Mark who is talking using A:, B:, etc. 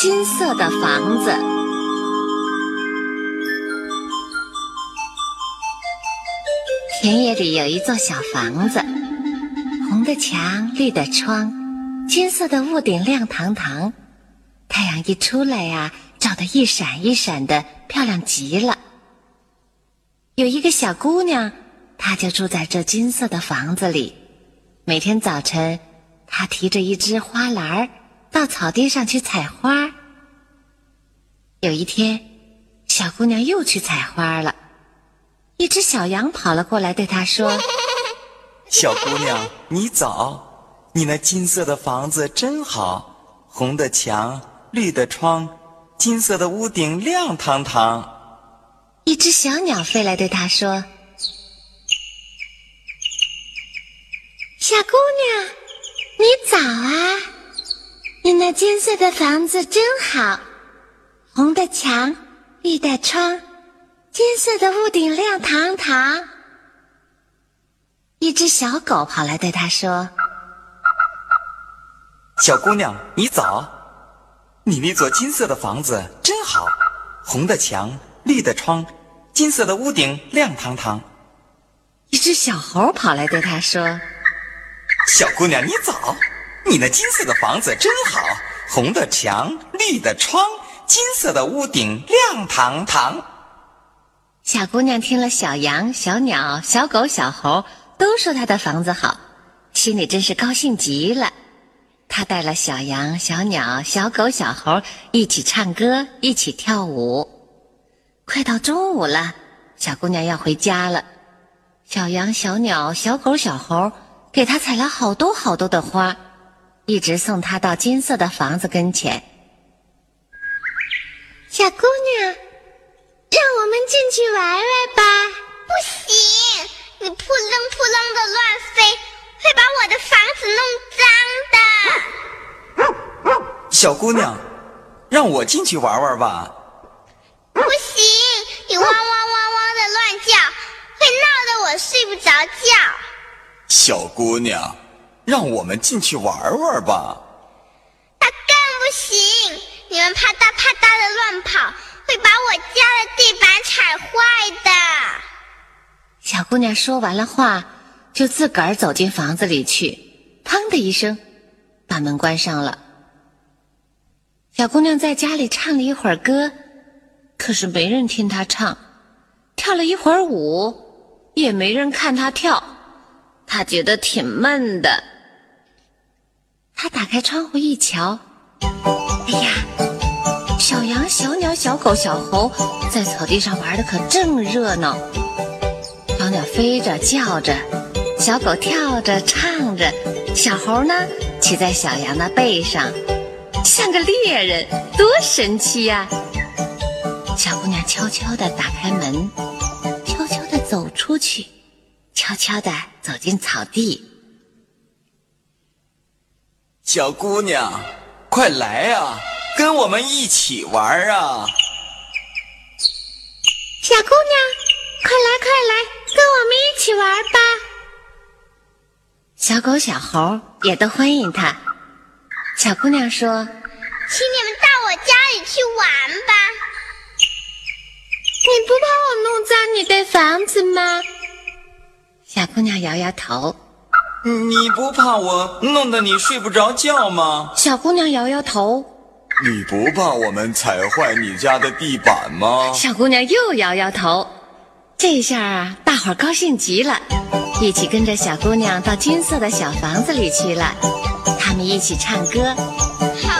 A: 金色的房子。田野里有一座小房子，红的墙，绿的窗，金色的屋顶亮堂堂。太阳一出来呀，照得一闪一闪的，漂亮极了。有一个小姑娘，她就住在这金色的房子里。每天早晨，她提着一只花篮儿到草地上去采花。有一天，小姑娘又去采花了，一只小羊跑了过来，对她说：“
B: 小姑娘，你早！你那金色的房子真好，红的墙，绿的窗，金色的屋顶亮堂堂。”
A: 一只小鸟飞来对她说：“小姑娘，你早啊！你那金色的房子真好，红的墙，绿的窗，金色的屋顶亮堂堂。”一只小狗跑来对他说：“
B: 小姑娘，你早！你那座金色的房子真好，红的墙，绿的窗。”金色的屋顶亮堂堂，
A: 一只小猴跑来对他说：“
B: 小姑娘，你早！你那金色的房子真好，红的墙，绿的窗，金色的屋顶亮堂堂。”
A: 小姑娘听了小羊、小鸟、小狗、小猴都说她的房子好，心里真是高兴极了。她带了小羊、小鸟、小狗、小猴一起唱歌，一起跳舞。快到中午了，小姑娘要回家了。小羊、小鸟、小狗、小猴给她采了好多好多的花，一直送她到金色的房子跟前。小姑娘，让我们进去玩玩吧。
C: 不行，你扑棱扑棱的乱飞，会把我的房子弄脏
B: 的。小姑娘，让我进去玩玩吧。
C: 不行，你汪汪汪汪的乱叫，会闹得我睡不着觉。
B: 小姑娘，让我们进去玩玩吧。
C: 那更不行，你们啪嗒啪嗒的乱跑，会把我家的地板踩坏的。
A: 小姑娘说完了话，就自个儿走进房子里去，砰的一声，把门关上了。小姑娘在家里唱了一会儿歌。可是没人听她唱，跳了一会儿舞，也没人看她跳，她觉得挺闷的。他打开窗户一瞧，哎呀，小羊、小鸟、小狗、小猴在草地上玩的可正热闹。小鸟飞着叫着，小狗跳着唱着，小猴呢骑在小羊的背上，像个猎人，多神气呀！小姑娘悄悄地打开门，悄悄地走出去，悄悄地走进草地。
B: 小姑娘，快来啊，跟我们一起玩啊！
A: 小姑娘，快来快来，跟我们一起玩吧！小狗、小猴也都欢迎她。小姑娘说：“请
C: 你们到我家里去玩吧。”
A: 你不怕我弄脏你的房子吗？小姑娘摇摇头。
B: 你不怕我弄得你睡不着觉吗？
A: 小姑娘摇摇头。
D: 你不怕我们踩坏你家的地板吗？
A: 小姑娘又摇摇头。这下啊，大伙儿高兴极了，一起跟着小姑娘到金色的小房子里去了。他们一起唱歌。
C: 好